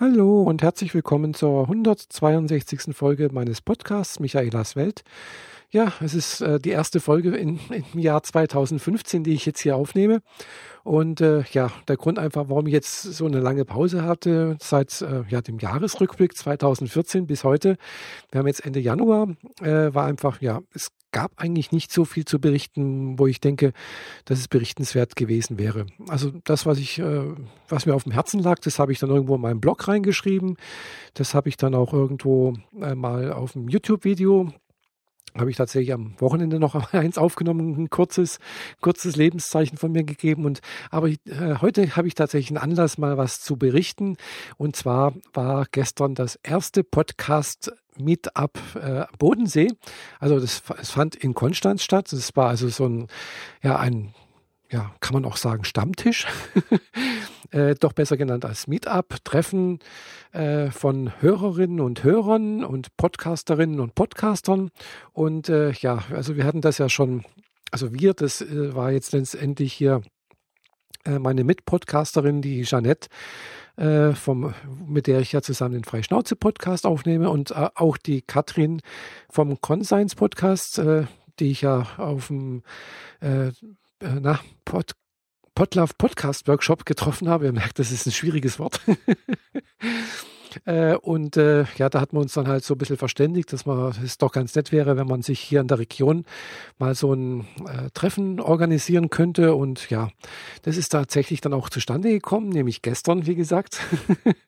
Hallo und herzlich willkommen zur 162. Folge meines Podcasts Michaelas Welt. Ja, es ist äh, die erste Folge in, im Jahr 2015, die ich jetzt hier aufnehme. Und äh, ja, der Grund einfach, warum ich jetzt so eine lange Pause hatte, seit äh, ja, dem Jahresrückblick 2014 bis heute, wir haben jetzt Ende Januar, äh, war einfach, ja, es gab eigentlich nicht so viel zu berichten, wo ich denke, dass es berichtenswert gewesen wäre. Also das, was ich, äh, was mir auf dem Herzen lag, das habe ich dann irgendwo in meinem Blog reingeschrieben. Das habe ich dann auch irgendwo äh, mal auf dem YouTube-Video habe ich tatsächlich am Wochenende noch eins aufgenommen, ein kurzes, kurzes Lebenszeichen von mir gegeben. Und aber äh, heute habe ich tatsächlich einen Anlass, mal was zu berichten. Und zwar war gestern das erste Podcast Meetup äh, Bodensee. Also das, es fand in Konstanz statt. Das war also so ein, ja, ein, ja, kann man auch sagen, Stammtisch. äh, doch besser genannt als Meetup, Treffen äh, von Hörerinnen und Hörern und Podcasterinnen und Podcastern. Und äh, ja, also wir hatten das ja schon, also wir, das äh, war jetzt letztendlich hier äh, meine Mitpodcasterin, die Jeanette, äh, vom, mit der ich ja zusammen den Freischnauze-Podcast aufnehme und äh, auch die Katrin vom Conscience-Podcast, äh, die ich ja auf dem äh, äh, na, Pod, Podlove Podcast Workshop getroffen habe. Ihr merkt, das ist ein schwieriges Wort. Äh, und äh, ja, da hat man uns dann halt so ein bisschen verständigt, dass man es doch ganz nett wäre, wenn man sich hier in der Region mal so ein äh, Treffen organisieren könnte. Und ja, das ist tatsächlich dann auch zustande gekommen, nämlich gestern, wie gesagt.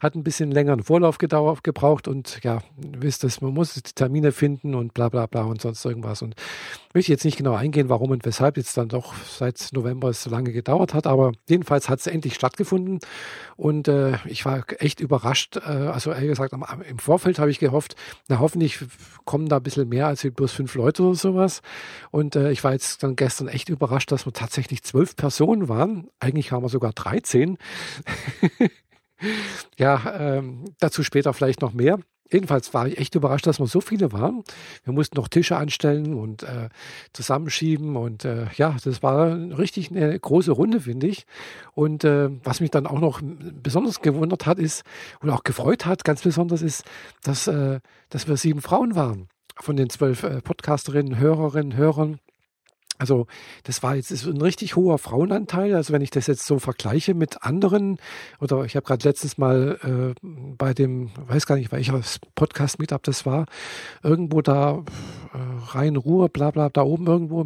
Hat ein bisschen längeren Vorlauf gebraucht und ja, wisst es, man muss die Termine finden und bla bla bla und sonst irgendwas. Und möchte jetzt nicht genau eingehen, warum und weshalb jetzt dann doch seit November es so lange gedauert hat, aber jedenfalls hat es endlich stattgefunden und äh, ich war echt überrascht. Äh, also ehrlich gesagt, am, im Vorfeld habe ich gehofft, na hoffentlich kommen da ein bisschen mehr als bloß fünf Leute oder sowas. Und äh, ich war jetzt dann gestern echt überrascht, dass wir tatsächlich zwölf Personen waren. Eigentlich waren wir sogar 13. ja, ähm, dazu später vielleicht noch mehr. Jedenfalls war ich echt überrascht, dass wir so viele waren. Wir mussten noch Tische anstellen und äh, zusammenschieben und äh, ja, das war richtig eine große Runde, finde ich. Und äh, was mich dann auch noch besonders gewundert hat, ist oder auch gefreut hat, ganz besonders ist, dass, äh, dass wir sieben Frauen waren von den zwölf äh, Podcasterinnen, Hörerinnen, Hörern. Also das war jetzt ist ein richtig hoher Frauenanteil. Also wenn ich das jetzt so vergleiche mit anderen, oder ich habe gerade letztens mal äh, bei dem, weiß gar nicht, welcher Podcast-Meetup das war, irgendwo da äh, Rhein-Ruhr, bla bla, da oben irgendwo,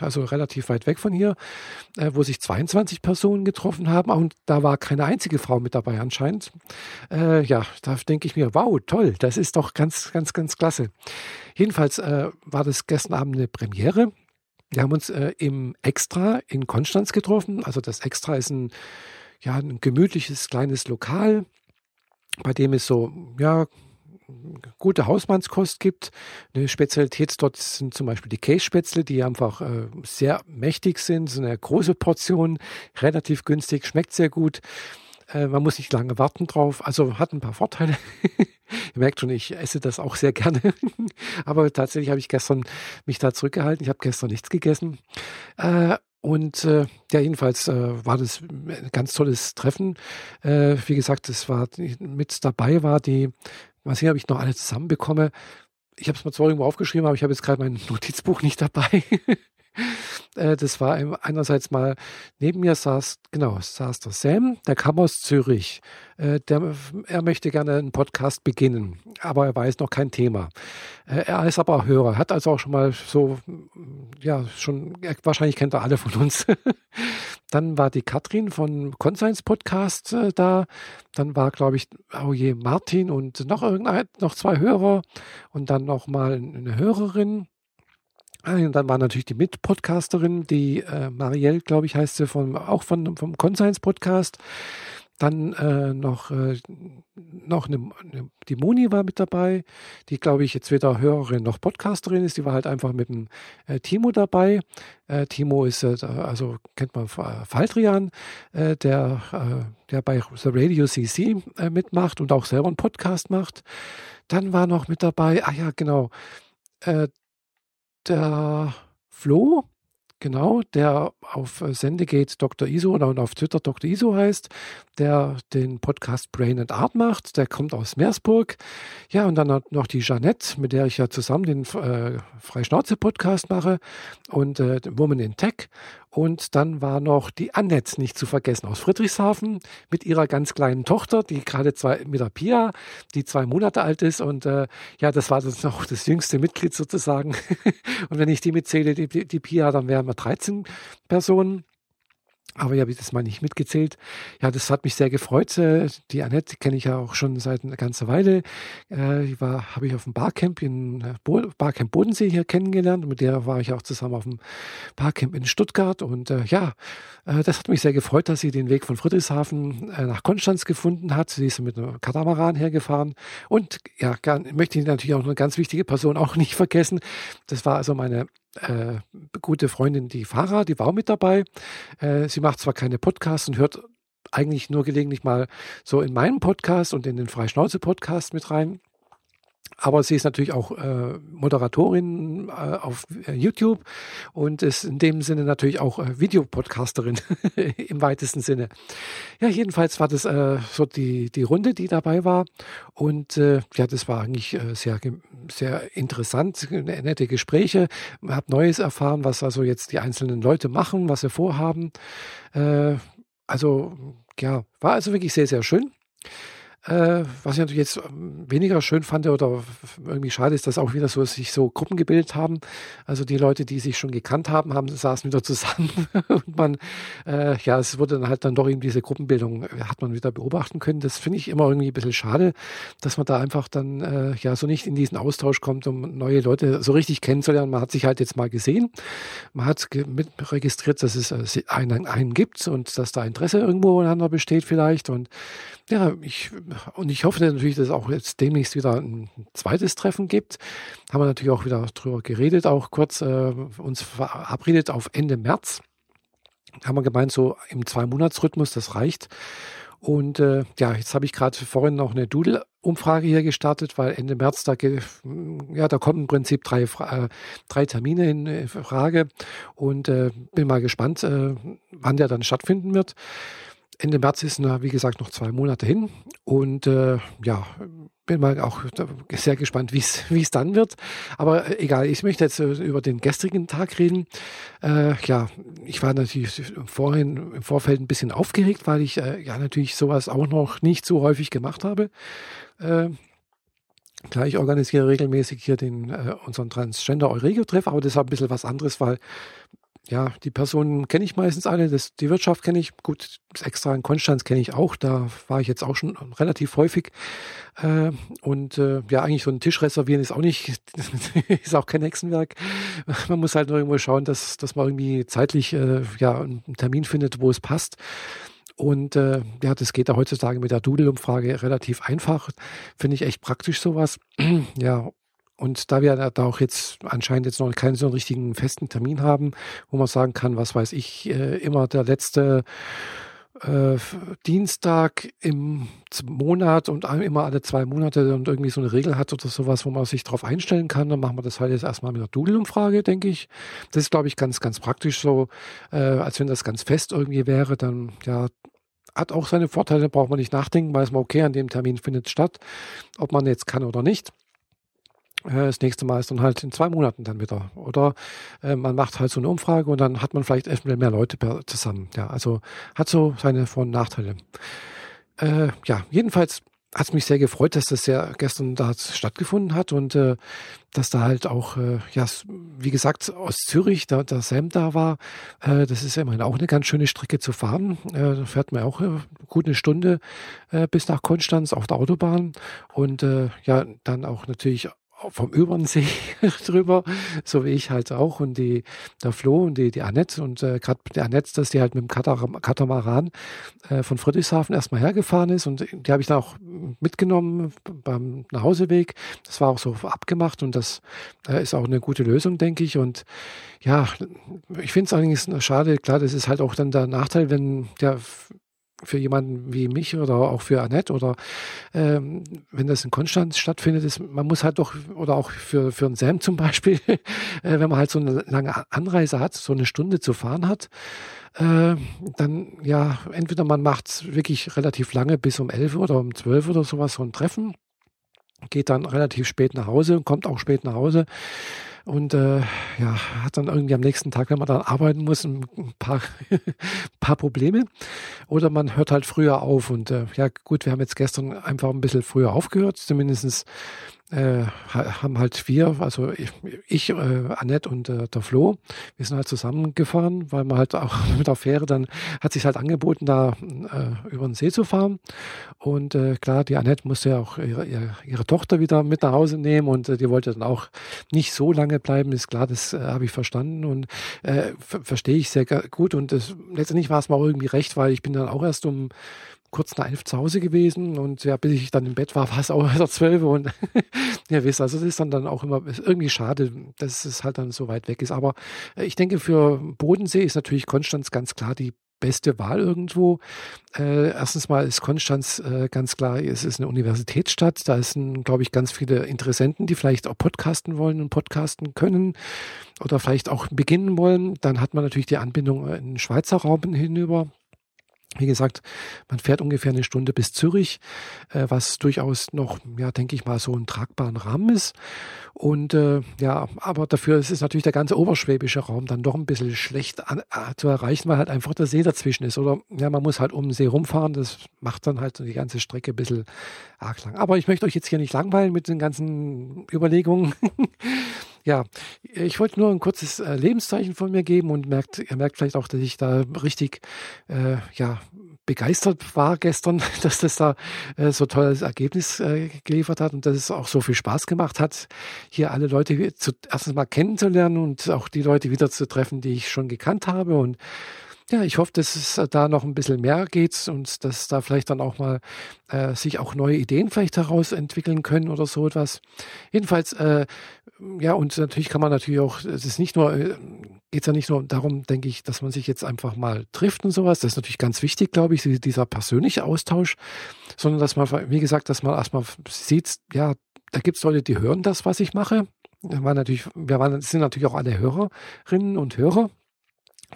also relativ weit weg von hier, äh, wo sich 22 Personen getroffen haben und da war keine einzige Frau mit dabei anscheinend. Äh, ja, da denke ich mir, wow, toll, das ist doch ganz, ganz, ganz klasse. Jedenfalls äh, war das gestern Abend eine Premiere. Wir haben uns äh, im Extra in Konstanz getroffen. Also das Extra ist ein, ja, ein gemütliches kleines Lokal, bei dem es so, ja, gute Hausmannskost gibt. Eine Spezialität dort sind zum Beispiel die Kässpätzle, die einfach äh, sehr mächtig sind. So eine große Portion, relativ günstig, schmeckt sehr gut. Äh, man muss nicht lange warten drauf. Also hat ein paar Vorteile. Ihr merkt schon, ich esse das auch sehr gerne. Aber tatsächlich habe ich gestern mich da zurückgehalten. Ich habe gestern nichts gegessen. Äh, und äh, ja, jedenfalls äh, war das ein ganz tolles Treffen. Äh, wie gesagt, es war mit dabei war die, was hier habe ich noch alle zusammenbekomme. Ich habe es mal zwar irgendwo aufgeschrieben, aber ich habe jetzt gerade mein Notizbuch nicht dabei. Äh, das war einerseits mal, neben mir saß, genau, saß der Sam, der kam aus Zürich. Äh, der, er möchte gerne einen Podcast beginnen, aber er weiß noch kein Thema. Äh, er ist aber Hörer, hat also auch schon mal so, ja, schon, wahrscheinlich kennt er alle von uns. Dann war die Katrin von Conscience Podcast da. Dann war, glaube ich, oh je, Martin und noch noch zwei Hörer und dann noch mal eine Hörerin. Und dann war natürlich die Mitpodcasterin, die äh, Marielle, glaube ich, heißt sie, von, auch von, vom Conscience Podcast. Dann äh, noch, äh, noch eine, eine, die Moni war mit dabei, die, glaube ich, jetzt weder Hörerin noch Podcasterin ist. Die war halt einfach mit dem äh, Timo dabei. Äh, Timo ist, äh, also kennt man Faldrian, äh, der, der bei The Radio CC mitmacht und auch selber einen Podcast macht. Dann war noch mit dabei, ah ja, genau, der Flo, Genau, der auf Sende geht Dr. Iso oder auf Twitter Dr. Iso heißt, der den Podcast Brain and Art macht. Der kommt aus Meersburg. Ja, und dann noch die Jeanette, mit der ich ja zusammen den äh, Freischnauze-Podcast mache und äh, Woman in Tech. Und dann war noch die Annette nicht zu vergessen aus Friedrichshafen mit ihrer ganz kleinen Tochter, die gerade zwei mit der Pia, die zwei Monate alt ist. Und äh, ja, das war das noch das jüngste Mitglied sozusagen. und wenn ich die mitzähle, die, die Pia, dann wären wir 13 Personen. Aber ich habe das mal nicht mitgezählt. Ja, das hat mich sehr gefreut. Äh, die Annette kenne ich ja auch schon seit einer ganzen Weile. Äh, die war, habe ich auf dem Barcamp in äh, Barcamp Bodensee hier kennengelernt. Mit der war ich auch zusammen auf dem Barcamp in Stuttgart. Und ja, das hat mich sehr gefreut, dass sie den Weg von Friedrichshafen nach Konstanz gefunden hat. Sie ist mit einem Katamaran hergefahren. Und ja, möchte ich natürlich auch eine ganz wichtige Person auch nicht vergessen. Das war also meine äh, gute Freundin, die Farah, die war auch mit dabei. Äh, sie macht zwar keine Podcasts und hört eigentlich nur gelegentlich mal so in meinen Podcast und in den Freischnauze-Podcast mit rein. Aber sie ist natürlich auch äh, Moderatorin äh, auf äh, YouTube und ist in dem Sinne natürlich auch äh, Videopodcasterin im weitesten Sinne. Ja, jedenfalls war das äh, so die, die Runde, die dabei war. Und äh, ja, das war eigentlich äh, sehr, sehr interessant, nette Gespräche. Man hat Neues erfahren, was also jetzt die einzelnen Leute machen, was sie vorhaben. Äh, also ja, war also wirklich sehr, sehr schön. Äh, was ich natürlich jetzt ähm, weniger schön fand oder irgendwie schade ist, dass auch wieder so sich so Gruppen gebildet haben. Also die Leute, die sich schon gekannt haben, haben saßen wieder zusammen und man, äh, ja, es wurde dann halt dann doch eben diese Gruppenbildung äh, hat man wieder beobachten können. Das finde ich immer irgendwie ein bisschen schade, dass man da einfach dann äh, ja so nicht in diesen Austausch kommt, um neue Leute so richtig kennenzulernen. Man hat sich halt jetzt mal gesehen, man hat mit registriert, dass es äh, einen, einen gibt und dass da Interesse irgendwo einander besteht vielleicht und ja, ich, und ich hoffe natürlich, dass es auch jetzt demnächst wieder ein zweites Treffen gibt. Haben wir natürlich auch wieder drüber geredet, auch kurz äh, uns verabredet auf Ende März. Haben wir gemeint, so im Zwei-Monats-Rhythmus, das reicht. Und äh, ja, jetzt habe ich gerade vorhin noch eine Doodle-Umfrage hier gestartet, weil Ende März, da, ja, da kommen im Prinzip drei, äh, drei Termine in äh, Frage und äh, bin mal gespannt, äh, wann der dann stattfinden wird. Ende März ist, wie gesagt, noch zwei Monate hin. Und äh, ja, bin mal auch sehr gespannt, wie es dann wird. Aber äh, egal, ich möchte jetzt äh, über den gestrigen Tag reden. Äh, ja, ich war natürlich vorhin im Vorfeld ein bisschen aufgeregt, weil ich äh, ja natürlich sowas auch noch nicht so häufig gemacht habe. Äh, Klar, ich organisiere regelmäßig hier den, äh, unseren Transgender Euregio-Treff, aber das ist ein bisschen was anderes, weil ja, die Personen kenne ich meistens alle. Das, die Wirtschaft kenne ich. Gut, das Extra in Konstanz kenne ich auch. Da war ich jetzt auch schon relativ häufig. Äh, und äh, ja, eigentlich so einen Tisch reservieren ist auch nicht, ist auch kein Hexenwerk. Man muss halt nur irgendwo schauen, dass, dass man irgendwie zeitlich äh, ja, einen Termin findet, wo es passt. Und äh, ja, das geht ja heutzutage mit der Doodle-Umfrage relativ einfach. Finde ich echt praktisch sowas. ja, und da wir da auch jetzt anscheinend jetzt noch keinen so einen richtigen festen Termin haben, wo man sagen kann, was weiß ich, äh, immer der letzte äh, Dienstag im Monat und immer alle zwei Monate und irgendwie so eine Regel hat oder sowas, wo man sich darauf einstellen kann, dann machen wir das halt jetzt erstmal mit einer Doodle-Umfrage, denke ich. Das ist, glaube ich, ganz, ganz praktisch so, äh, als wenn das ganz fest irgendwie wäre, dann ja, hat auch seine Vorteile, braucht man nicht nachdenken, weiß man, okay, an dem Termin findet es statt, ob man jetzt kann oder nicht. Äh, das nächste Mal ist dann halt in zwei Monaten dann wieder. Oder äh, man macht halt so eine Umfrage und dann hat man vielleicht eventuell mehr Leute zusammen. Ja, also hat so seine Vor- und Nachteile. Äh, ja, jedenfalls hat es mich sehr gefreut, dass das ja gestern da stattgefunden hat und äh, dass da halt auch, äh, ja, wie gesagt, aus Zürich, da der Sam da war. Äh, das ist ja immerhin auch eine ganz schöne Strecke zu fahren. Äh, da fährt man auch äh, gut eine Stunde äh, bis nach Konstanz auf der Autobahn und äh, ja, dann auch natürlich vom Übernsee drüber, so wie ich halt auch und die der Flo und die die Annette und äh, gerade der Annette, dass die halt mit dem Katamaran äh, von Friedrichshafen erstmal hergefahren ist und die habe ich dann auch mitgenommen beim Nachhauseweg. Das war auch so abgemacht und das äh, ist auch eine gute Lösung, denke ich. Und ja, ich finde es allerdings schade, klar, das ist halt auch dann der Nachteil, wenn der für jemanden wie mich oder auch für Annette oder ähm, wenn das in Konstanz stattfindet, ist, man muss halt doch, oder auch für, für einen Sam zum Beispiel, äh, wenn man halt so eine lange Anreise hat, so eine Stunde zu fahren hat, äh, dann ja, entweder man macht wirklich relativ lange bis um elf oder um zwölf oder sowas so ein Treffen, geht dann relativ spät nach Hause und kommt auch spät nach Hause und äh, ja, hat dann irgendwie am nächsten Tag, wenn man dann arbeiten muss, ein paar, paar Probleme. Oder man hört halt früher auf. Und äh, ja, gut, wir haben jetzt gestern einfach ein bisschen früher aufgehört, zumindestens äh, haben halt wir, also ich, ich äh, Annette und äh, der Flo, wir sind halt zusammengefahren, weil man halt auch mit der Fähre dann hat sich halt angeboten, da äh, über den See zu fahren. Und äh, klar, die Annette musste ja auch ihre, ihre, ihre Tochter wieder mit nach Hause nehmen und äh, die wollte dann auch nicht so lange bleiben, ist klar, das äh, habe ich verstanden und äh, verstehe ich sehr gut. Und das, letztendlich war es mal irgendwie recht, weil ich bin dann auch erst um kurz nach elf zu Hause gewesen und ja, bis ich dann im Bett war, war es auch wieder zwölf und ja, wisst, also das ist dann, dann auch immer irgendwie schade, dass es halt dann so weit weg ist. Aber äh, ich denke, für Bodensee ist natürlich Konstanz ganz klar die beste Wahl irgendwo. Äh, erstens mal ist Konstanz äh, ganz klar, es ist eine Universitätsstadt. Da sind, glaube ich, ganz viele Interessenten, die vielleicht auch podcasten wollen und podcasten können oder vielleicht auch beginnen wollen. Dann hat man natürlich die Anbindung in den Schweizer Raum hinüber. Wie gesagt, man fährt ungefähr eine Stunde bis Zürich, äh, was durchaus noch, ja, denke ich mal, so ein tragbaren Rahmen ist. Und äh, ja, aber dafür ist es natürlich der ganze oberschwäbische Raum dann doch ein bisschen schlecht an, äh, zu erreichen, weil halt einfach der See dazwischen ist. Oder ja, man muss halt um den See rumfahren. Das macht dann halt die ganze Strecke ein bisschen arg lang. Aber ich möchte euch jetzt hier nicht langweilen mit den ganzen Überlegungen. Ja, ich wollte nur ein kurzes äh, Lebenszeichen von mir geben und merkt, ihr merkt vielleicht auch, dass ich da richtig äh, ja, begeistert war gestern, dass das da äh, so tolles Ergebnis äh, geliefert hat und dass es auch so viel Spaß gemacht hat, hier alle Leute zu, erstens mal kennenzulernen und auch die Leute wieder zu treffen, die ich schon gekannt habe und ja, ich hoffe, dass es äh, da noch ein bisschen mehr geht und dass da vielleicht dann auch mal äh, sich auch neue Ideen vielleicht daraus entwickeln können oder so etwas. Jedenfalls, äh, ja, und natürlich kann man natürlich auch, es ist nicht nur, äh, geht es ja nicht nur darum, denke ich, dass man sich jetzt einfach mal trifft und sowas. Das ist natürlich ganz wichtig, glaube ich, dieser persönliche Austausch, sondern dass man, wie gesagt, dass man erstmal sieht, ja, da gibt es Leute, die hören das, was ich mache. Wir, waren natürlich, wir waren, sind natürlich auch alle Hörerinnen und Hörer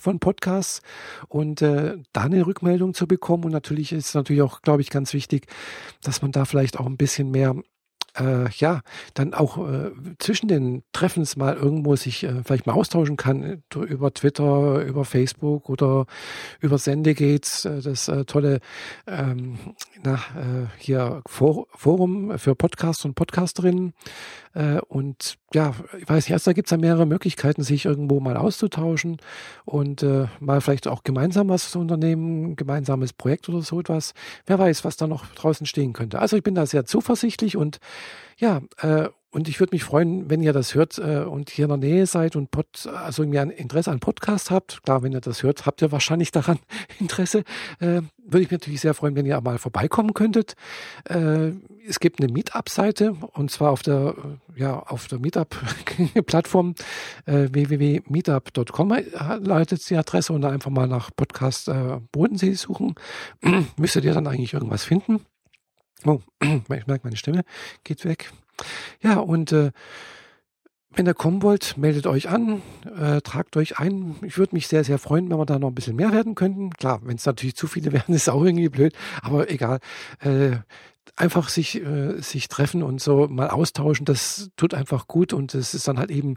von Podcasts und äh, da eine Rückmeldung zu bekommen. Und natürlich ist es natürlich auch, glaube ich, ganz wichtig, dass man da vielleicht auch ein bisschen mehr äh, ja, dann auch äh, zwischen den Treffens mal irgendwo sich äh, vielleicht mal austauschen kann äh, über Twitter, über Facebook oder über Sendegates, äh, das äh, tolle ähm, na, hier For Forum für Podcasts und Podcasterinnen. Und ja, ich weiß nicht, also da gibt es ja mehrere Möglichkeiten, sich irgendwo mal auszutauschen und mal vielleicht auch gemeinsam was zu unternehmen, gemeinsames Projekt oder so etwas. Wer weiß, was da noch draußen stehen könnte. Also ich bin da sehr zuversichtlich und ja, äh, und ich würde mich freuen, wenn ihr das hört äh, und hier in der Nähe seid und Pod, also irgendwie ein Interesse an Podcast habt. Klar, wenn ihr das hört, habt ihr wahrscheinlich daran Interesse. Äh, würde ich mich natürlich sehr freuen, wenn ihr mal vorbeikommen könntet. Äh, es gibt eine Meetup-Seite und zwar auf der, ja, auf der Meetup-Plattform äh, www.meetup.com leitet die Adresse und einfach mal nach Podcast äh, Bodensee suchen. Müsstet ihr dann eigentlich irgendwas finden. Oh, ich merke, meine Stimme geht weg. Ja, und äh, wenn ihr kommen wollt, meldet euch an, äh, tragt euch ein. Ich würde mich sehr, sehr freuen, wenn wir da noch ein bisschen mehr werden könnten. Klar, wenn es natürlich zu viele werden, ist auch irgendwie blöd, aber egal. Äh, einfach sich, äh, sich treffen und so mal austauschen, das tut einfach gut und es ist dann halt eben,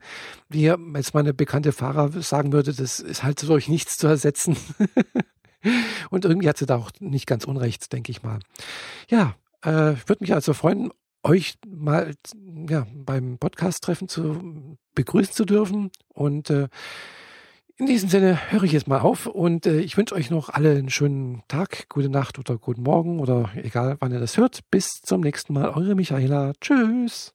wie jetzt meine bekannte Fahrer sagen würde, das ist halt durch nichts zu ersetzen. und irgendwie hat sie da auch nicht ganz unrecht, denke ich mal. Ja, äh, würde mich also freuen, euch mal ja, beim Podcast-Treffen zu begrüßen zu dürfen. Und äh, in diesem Sinne höre ich jetzt mal auf und äh, ich wünsche euch noch alle einen schönen Tag, gute Nacht oder guten Morgen oder egal wann ihr das hört. Bis zum nächsten Mal. Eure Michaela. Tschüss.